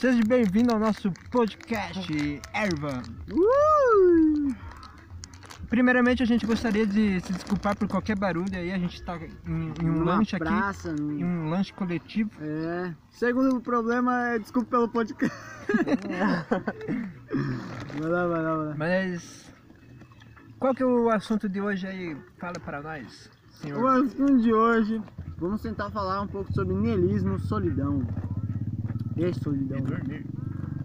Seja bem-vindo ao nosso podcast Erva. Uh! Primeiramente, a gente gostaria de se desculpar por qualquer barulho aí. A gente tá em, em um lanche aqui, praça, em um lanche coletivo. É. Segundo problema é desculpa pelo podcast. vai lá, vai lá, vai lá. Mas qual que é o assunto de hoje aí? Fala para nós, O senhor. assunto de hoje, vamos tentar falar um pouco sobre niilismo, solidão. E solidão.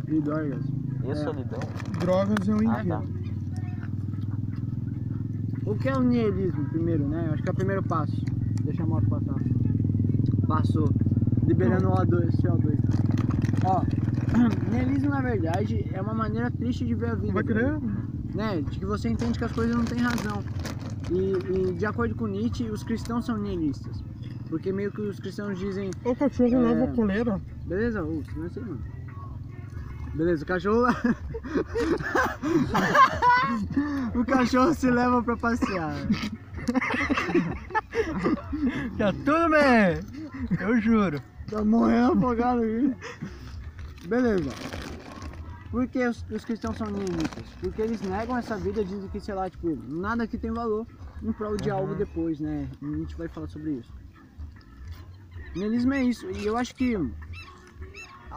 E drogas. E É. solidão? Drogas é um Ah, tá. inferno. O que é o niilismo, primeiro, né? Acho que é o primeiro passo. Deixa a moto passar. Passou. Liberando o O2, CO2. Ó, niilismo, na verdade, é uma maneira triste de ver a vida. Vai querer? né, de que você entende que as coisas não têm razão. E, e, de acordo com Nietzsche, os cristãos são nihilistas. Porque meio que os cristãos dizem, O cachorro É. leva a coleira. Beleza, ô, não é assim, mano. Beleza, o cachorro o cachorro se leva pra passear. Tá tudo bem! Eu juro. Tá morrendo afogado aqui. Beleza. Por que os, os cristãos são nihilistas? Porque eles negam essa vida, dizem que, sei lá, tipo, nada aqui tem valor em prol de algo depois, né? E a gente vai falar sobre isso. Nihilismo é isso, e eu acho que.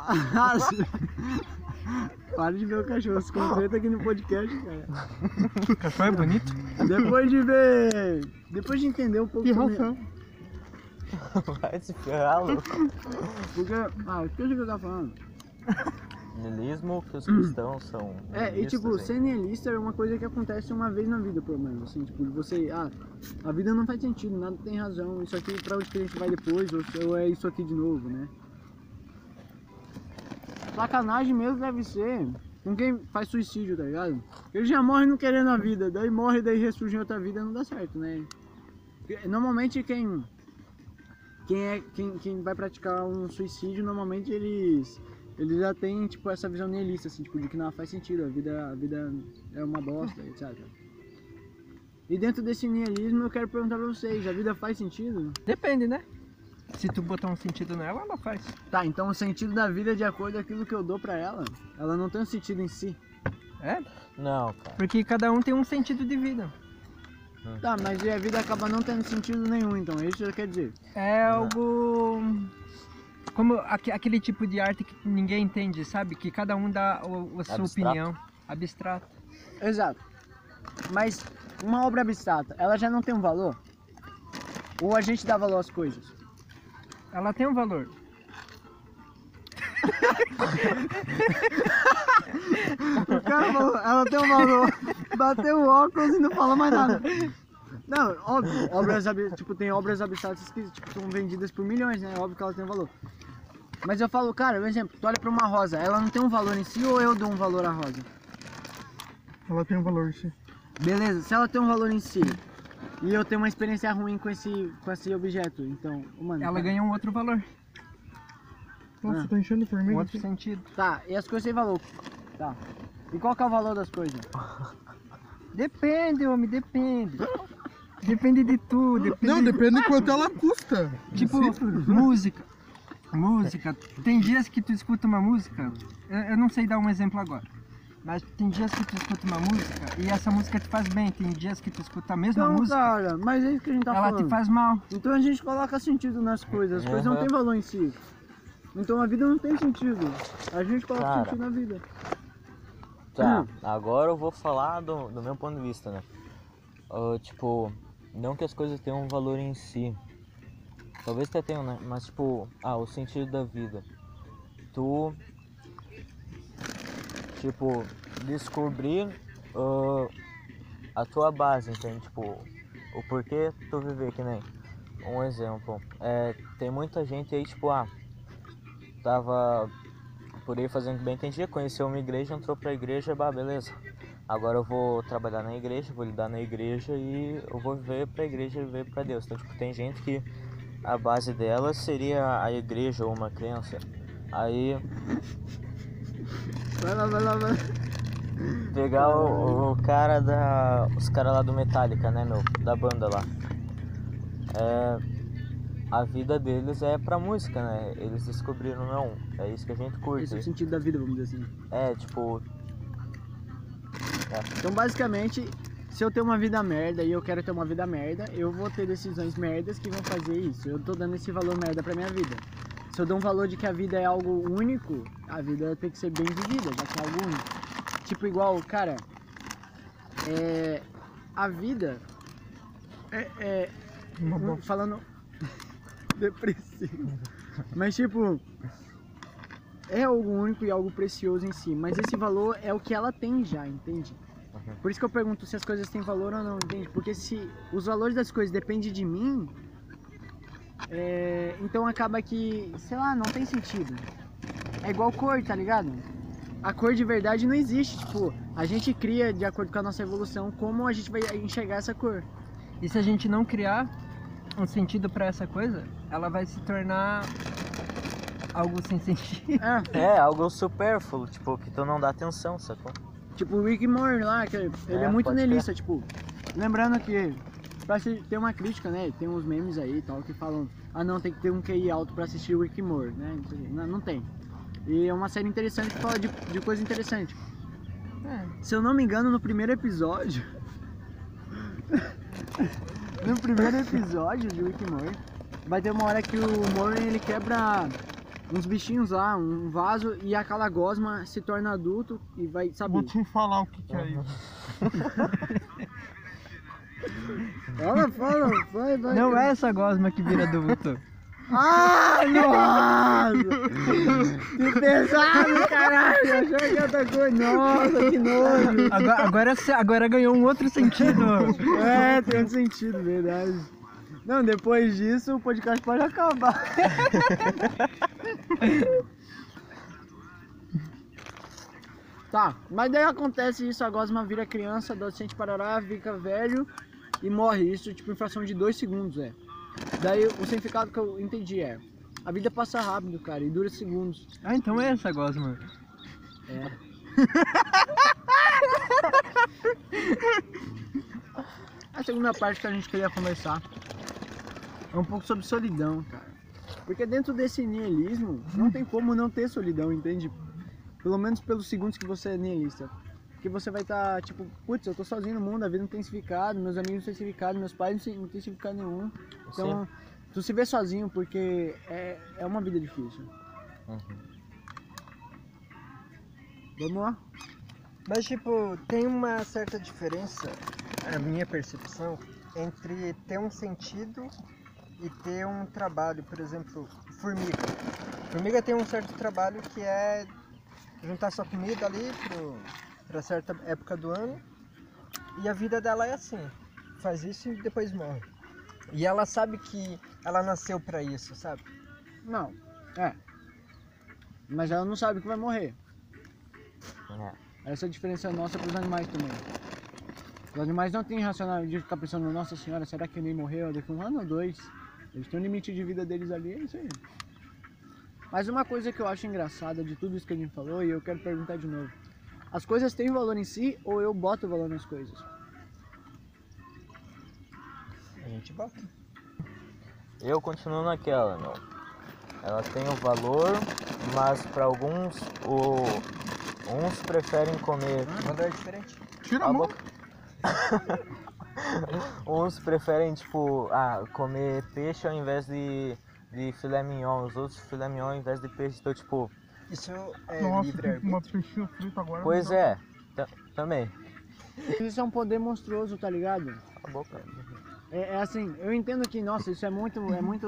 Para de ver o cachorro, se concentra aqui no podcast, cara. O cachorro é bonito? Depois de ver. Depois de entender um pouco Que sobre. Vai se ferrar, louco. Porque. Ah, o que eu tava falando. Niilismo que os cristãos são. É, e tipo, nihilistas, ser hein? nihilista é uma coisa que acontece uma vez na vida, pelo menos. Assim, tipo, você, ah, a vida não faz sentido, nada tem razão, isso aqui pra onde que a gente vai depois, ou, se- ou é isso aqui de novo, né? Sacanagem mesmo deve ser com quem faz suicídio, tá ligado? Ele já morre não querendo a vida, daí morre, daí ressurge em outra vida, não dá certo, né? Normalmente quem. Quem, é, quem, quem vai praticar um suicídio, normalmente eles eles já têm, tipo, essa visão nihilista, assim, tipo, de que não faz sentido, a vida, a vida é uma bosta, etc. E dentro desse nihilismo eu quero perguntar pra vocês, a vida faz sentido? Depende, né? Se tu botar um sentido nela, ela faz. Tá, então o sentido da vida é de acordo com aquilo que eu dou pra ela. Ela não tem um sentido em si. É? Não, cara. Porque cada um tem um sentido de vida. Tá, mas e a vida acaba não tendo sentido nenhum, então, é isso que quer dizer. É algo. Como aque- aquele tipo de arte que ninguém entende, sabe? Que cada um dá o- a sua Abstrato. opinião. Abstrato. Exato. Mas uma obra abstrata, ela já não tem um valor? Ou a gente dá valor às coisas? Ela tem um valor. O cara falou, ela tem um valor. Bateu o óculos e não fala mais nada. Não, óbvio, obras, tipo, tem obras abstratas que tipo, são vendidas por milhões, né? Óbvio que ela tem um valor. Mas eu falo, cara, um exemplo, tu olha pra uma rosa, ela não tem um valor em si ou eu dou um valor à rosa? Ela tem um valor, sim. Beleza, se ela tem um valor em si e eu tenho uma experiência ruim com esse, com esse objeto, então, mano. Ela tá, ganha um outro valor. Nossa, Ah. tá enchendo de Um formiga outro sentido. Tá, e as coisas têm valor. Tá. E qual que é o valor das coisas? Depende, homem, depende. Depende de tudo. Depende Não, depende de quanto ela custa. Tipo, música. Música. Tem dias que tu escuta uma música, eu, eu não sei dar um exemplo agora. Mas tem dias que tu escuta uma música e essa música te faz bem. Tem dias que tu escuta a mesma Então, música, cara, mas é isso que a gente tá ela falando. te faz mal. Então a gente coloca sentido nas coisas, as coisas não têm valor em si. Então a vida não tem sentido. A gente coloca Cara. sentido na vida. Tá, Hum. agora eu vou falar do, do meu ponto de vista, né? Ah, tipo, não que as coisas tenham um valor em si. Talvez até tenham, né? Mas tipo, ah, o sentido da vida. Tu, tipo, descobrir ah, a tua base, entende? Tipo, o porquê tu viver, que nem um exemplo. É, tem muita gente aí, tipo, ah, tava por aí fazendo bem entendia, conheceu uma igreja, entrou pra igreja, bah, beleza. Agora eu vou trabalhar na igreja, vou lidar na igreja e eu vou viver pra igreja e viver pra Deus. Então, tipo, tem gente que a base dela seria a igreja ou uma crença. Aí Vai lá, vai lá, vai lá. pegar o, o cara da. Os caras lá do Metallica, né meu? Da banda lá. É, a vida deles é pra música, né? Eles descobriram, não, é isso que a gente curte. Esse é o sentido da vida, vamos dizer assim. É, tipo, Então, basicamente, se eu tenho uma vida merda e eu quero ter uma vida merda, eu vou ter decisões merdas que vão fazer isso. Eu tô dando esse valor merda pra minha vida. Se eu dou um valor de que a vida é algo único, a vida tem que ser bem vivida, já que é algo único. Tipo, igual, cara, é, a vida é, é um- falando depressivo. Mas tipo, é algo único e algo precioso em si, mas esse valor é o que ela tem já, entende? Por isso que eu pergunto se as coisas têm valor ou não, entende? Porque se os valores das coisas dependem de mim, é, então acaba que, sei lá, não tem sentido. É igual cor, tá ligado? A cor de verdade não existe, tipo, a gente cria de acordo com a nossa evolução como a gente vai enxergar essa cor. E se a gente não criar um sentido pra essa coisa, ela vai se tornar algo sem sentido. É. é algo supérfluo, tipo, que tu não dá atenção, sacou? Tipo o Rick Moore lá, que ele é, É, muito nelista, tipo. Lembrando que pra ter uma crítica, né? Tem uns memes aí e tal que falam, ah não, tem que ter um QI alto pra assistir o Rick Moore, né? Não, não, tem. E é uma série interessante que fala de, de coisa interessante. É. Se eu não me engano, no primeiro episódio. no primeiro episódio de Rick Moore, vai ter uma hora que o Moore ele quebra uns bichinhos lá, um vaso, e aquela gosma se torna adulto e vai, sabe? Vou te falar o que, que é isso. Fala, fala, vai, vai. Não é essa gosma que vira adulto. Ah, nossa! Que pesado, caralho! Achou que outra coisa. Nossa, que nojo! Agora, agora, agora ganhou um outro sentido. É, tem outro sentido, verdade. Não, depois disso o podcast pode acabar. tá, mas daí acontece isso, a Gosma vira criança, adolescente parará, fica velho e morre. Isso tipo em fração de dois segundos, é. Daí o significado que eu entendi é. A vida passa rápido, cara, e dura segundos. Ah, então é essa gosma. É. A segunda parte que a gente queria conversar é um pouco sobre solidão, cara. Porque dentro desse niilismo, não tem como não ter solidão, entende? Pelo menos pelos segundos que você é nihilista. Porque você vai estar, tipo, putz, eu tô sozinho no mundo, a vida não tem significado, meus amigos não têm significado, meus pais não têm- significado nenhum. Então, tu se vê sozinho porque é, é uma vida difícil. Uhum. Vamos lá? Mas, tipo, tem uma certa diferença, a minha percepção, entre ter um sentido e ter um trabalho. Por exemplo, formiga. Formiga tem um certo trabalho que é juntar sua comida ali para certa época do ano. E a vida dela é assim. Faz isso e depois morre. E ela sabe que ela nasceu para isso, sabe? Não, é. Mas ela não sabe que vai morrer. É. Essa é a diferença nossa para os animais também. Os animais não têm racionalidade de ficar pensando, nossa senhora, será que nem morreu daqui a um ano ou dois? Eles têm um limite de vida deles ali, é isso aí. Mas uma coisa que eu acho engraçada de tudo isso que a gente falou, e eu quero perguntar de novo. As coisas têm valor em si ou eu boto valor nas coisas? A gente bota. Eu continuo naquela, meu. Ela tem o valor, mas para alguns, o... uns preferem comer. Valor é diferente. Tira a a boca. uns preferem, tipo, ah, comer peixe ao invés de, de filé mignon. Os outros filé mignon ao invés de peixe. Então, tipo, Isso é Nossa, livre uma peixinho frito agora. pois é, ta- também. Isso é um poder monstruoso, tá ligado? Cala a boca. É, é assim, eu entendo que, nossa, isso é muito, é muito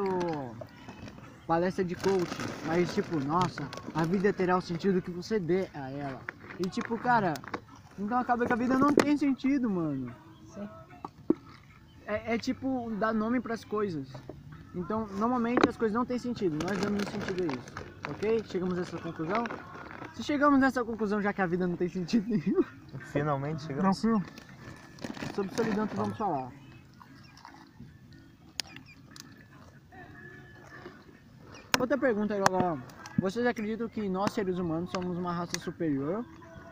palestra de coach, mas tipo, nossa, a vida terá o sentido que você dê a ela. E tipo, cara, então acaba que a vida não tem sentido, mano. Sim. É, é tipo dar nome pras coisas. Então, normalmente as coisas não têm sentido, nós damos um sentido a isso. Ok? Chegamos a essa conclusão? Se chegamos nessa conclusão, já que a vida não tem sentido nenhum, Finalmente chegamos. Tranquilo. sobre solidão que vamos falar. Outra pergunta aí, galera. Vocês acreditam que nós, seres humanos, somos uma raça superior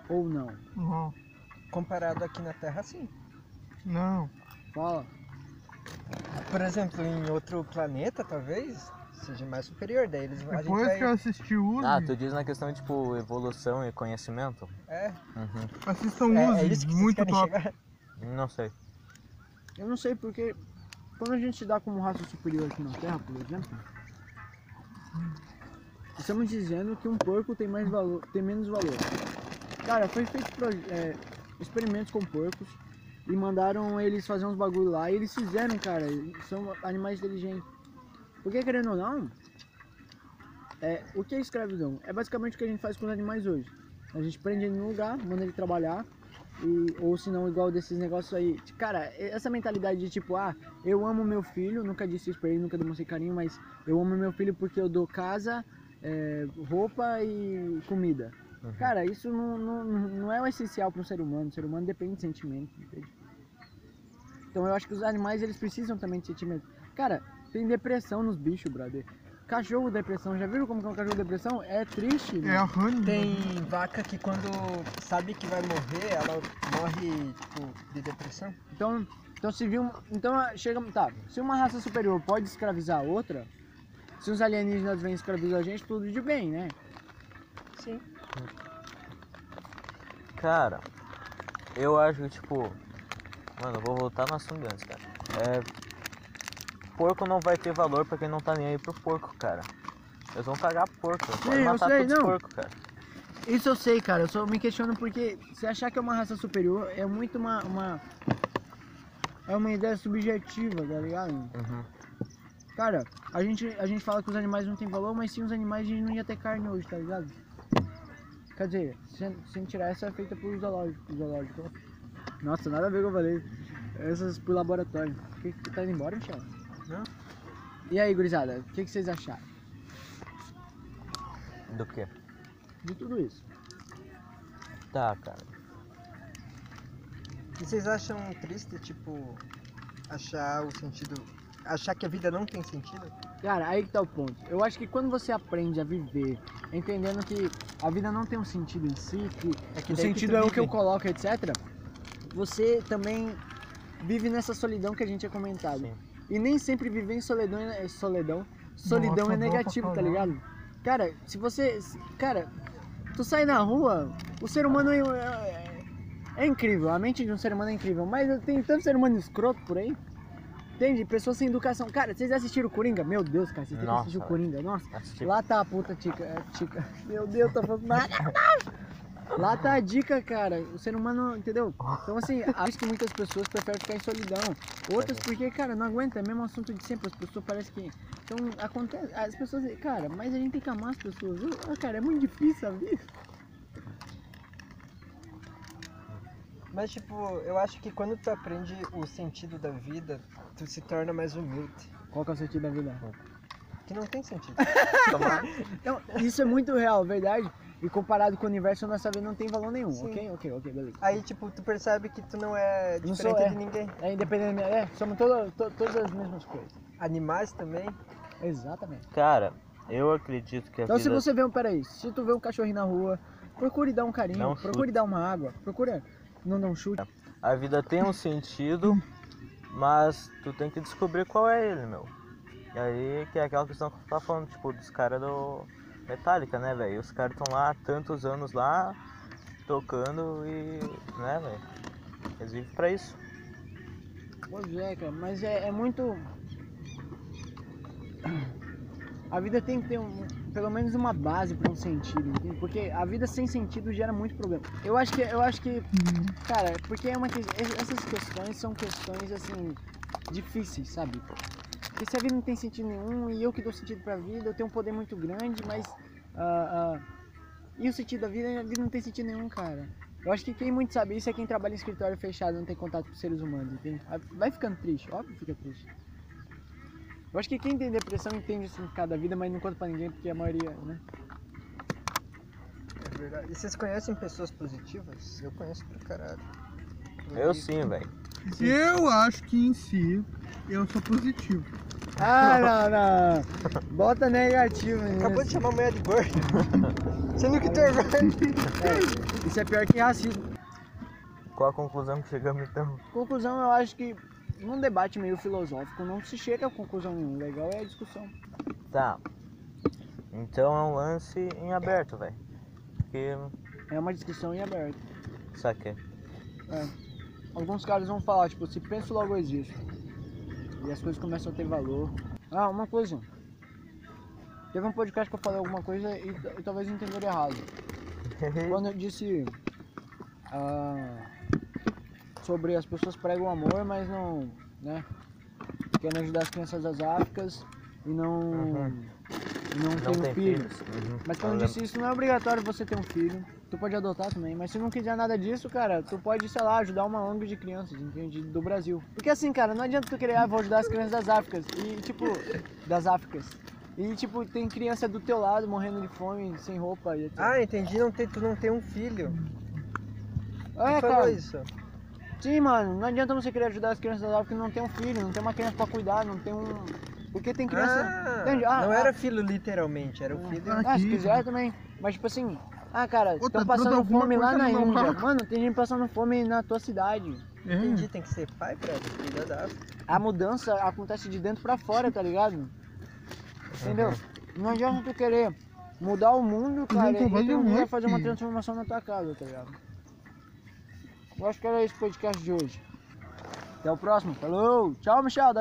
ou não? Não. Comparado aqui na Terra, sim. Não. Fala. por exemplo, em outro planeta, talvez, seja mais superior. Daí eles, Depois vai... que eu assisti Uzi, Ah, tu diz na questão de tipo evolução e conhecimento? É, Uhum. assistam é, Uzi, é isso que muito top. chegar. Não sei. Eu não sei porque quando a gente se dá como raça superior aqui na Terra, por exemplo, estamos dizendo que um porco tem mais valor, tem menos valor. Cara, foi feito é, experimentos com porcos e mandaram eles fazer uns bagulho lá e eles fizeram, cara. São animais inteligentes. Porque querendo ou não, é, o que é escravidão? É basicamente o que a gente faz com os animais hoje. A gente prende ele num lugar, manda ele trabalhar, e, ou se não, igual desses negócios aí. Cara, essa mentalidade de tipo, ah, eu amo meu filho, nunca disse isso pra ele, nunca demonstrei carinho, mas eu amo meu filho porque eu dou casa, é, roupa e comida. Uhum. Cara, isso não, não, não é o essencial para um ser humano. O ser humano depende de sentimento, entende? Então eu acho que os animais eles precisam também de sentimento. Cara, tem depressão nos bichos, brother. Cachorro depressão, já viram como que é um cachorro depressão? É triste, É mano. a Honey. Tem vaca que quando sabe que vai morrer, ela morre, tipo, de depressão. Então, então se viu, então ah, chega, tá, se uma raça superior pode escravizar a outra, se os alienígenas vêm escravizar a gente, tudo de bem, né? Sim. Cara, eu acho que tipo. Mano, eu vou voltar no assunto antes, cara. É. Porco não vai ter valor pra quem não tá nem aí pro porco, cara. Eles vão cagar porco. Sim, eu matar sei, todos os não. porcos, cara. Isso eu sei, cara, eu só me questiono porque se achar que é uma raça superior é muito uma, uma é uma ideia subjetiva, tá ligado? Uhum. Cara, a gente, a gente fala que os animais não têm valor, mas sem os animais a gente não ia ter carne hoje, tá ligado? Quer dizer, sem, sem tirar essa é feita por zoológico, zoológico. Nossa, nada a ver com eu falei. Essas por laboratório. O que, que tá indo embora, Michel? Não. E aí, gurizada, o que, que vocês acharam Do que? de tudo isso? Tá, cara. E vocês acham triste, tipo, achar o sentido. achar que a vida não tem sentido? Cara, aí que tá o ponto. Eu acho que quando você aprende a viver, entendendo que a vida não tem um sentido em si, que É que o sentido tu é o que eu coloco, etc. Você também vive nessa solidão que a gente tinha comentado. Sim. E nem sempre viver em solidão é solidão. Solidão Nossa, é negativo, tá ligado? Cara, se você. Cara, tu sai na rua, o ser humano é, é, é incrível, a mente de um ser humano é incrível, mas tem tanto ser humano escroto por aí. Entende? Pessoas sem educação. Cara, vocês assistiram o Coringa? Meu Deus, cara, vocês têm que assistir o. Coringa. Nossa. Assisti. Lá tá a puta tica, tica. Meu Deus, tá falando. Lá tá a dica, cara. O ser humano, entendeu? Então assim, acho que muitas pessoas preferem ficar em solidão. Outras porque, cara, não aguenta, é o mesmo assunto de sempre. As pessoas parecem que. Então acontece. As pessoas. Cara, mas a gente tem que amar as pessoas. Eu- ah, cara, é muito difícil a vida. Mas, tipo, eu acho que quando tu aprende o sentido da vida, tu se torna mais humilde. Qual que é o sentido da vida? Que não tem sentido. Então, isso é muito real, verdade. E comparado com o universo, a nossa vida não tem valor nenhum. Sim. Ok, ok, ok, beleza. Aí, tipo, tu percebe que tu não é Não diferente sou, é. de ninguém. É independente. É, somos todas, to- todas as mesmas coisas. Animais também. Exatamente. Cara, eu acredito que a Então se vida. você vê um, peraí, se tu vê um cachorrinho na rua, procure dar um carinho, Não procure dar uma água, procura não dar um chute. A vida tem um sentido, mas tu tem que descobrir qual é ele, meu. E aí que é aquela questão que tu tá falando, tipo, dos caras do Metallica, né, velho? Os caras estão lá tantos anos lá, tocando e. né, velho? Eles vivem pra isso. Pois é, cara, mas é, é muito. A vida tem que ter um- pelo menos uma base para um sentido, entende? Porque a vida sem sentido gera muito problema. Eu acho que, eu acho que, cara, porque é uma que- essas questões são questões assim difíceis, sabe? Porque se a vida não tem sentido nenhum e eu que dou sentido pra vida, eu tenho um poder muito grande, mas ah, ah, e o sentido da vida, a vida não tem sentido nenhum, cara. Eu acho que quem muito sabe isso é quem trabalha em escritório fechado, não tem contato com seres humanos, entende? Vai ficando triste, óbvio que fica triste. Eu acho que quem tem depressão entende o significado da vida, mas não conta pra ninguém, porque a maioria, né? É verdade. E vocês conhecem pessoas positivas? Eu conheço pra caralho. Eu sim, velho. Eu acho que em si eu sou positivo. Ah, não, não. Bota negativo nisso. Acabou de chamar a mulher de gorda. Sendo que tu é gordo. Isso é pior que racismo. Qual a conclusão que chegamos então? Conclusão, eu acho que num debate meio filosófico não se chega a conclusão nenhuma. O legal é a discussão. Tá. Então é um lance em aberto, velho. Porque. É uma discussão em aberto. Saquei. É. Alguns caras vão falar, tipo, se penso logo existe. E as coisas começam a ter valor. Ah, uma coisa. Teve um podcast que eu falei alguma coisa e, e talvez entenderam errado. Quando eu disse ah, sobre as pessoas pregam amor, mas não, né? Querem ajudar as crianças das Áfricas e não, Uhum. e não, Não tem tem um filho. filhos. Uhum. Mas quando Eu eu disse isso, não é obrigatório você ter um filho. Tu pode adotar também, mas se não quiser nada disso, cara, tu pode, sei lá, ajudar uma ONG de crianças, entende? Do Brasil. Porque assim, cara, não adianta tu querer, ah, vou ajudar as crianças das Áfricas. E, tipo, das Áfricas. E, tipo, tem criança do teu lado morrendo de fome, sem roupa e etc. Ah, entendi, não tem, tu não tem um filho. é, cara. isso. Sim, mano, não adianta você querer ajudar as crianças das Áfricas que não tem um filho, não tem uma criança pra cuidar, não tem um. Porque tem criança. Ah? Ah, não ah. era filho literalmente, era o filho. Ah, Ah, se Aqui. quiser também. Mas tipo assim, ah cara, estão tá passando fome lá na Índia. barco. Mano, tem gente passando fome na tua cidade. É. Entendi, tem que ser pai pra cuidar da África. A mudança acontece de dentro pra fora, tá ligado? Entendeu? Não adianta tu querer mudar o mundo, cara, Gente, e vai tu não vai fazer uma transformação na tua casa, tá ligado? Eu acho que era esse o podcast de hoje. Até o próximo. Falou! Tchau, Michel. Dá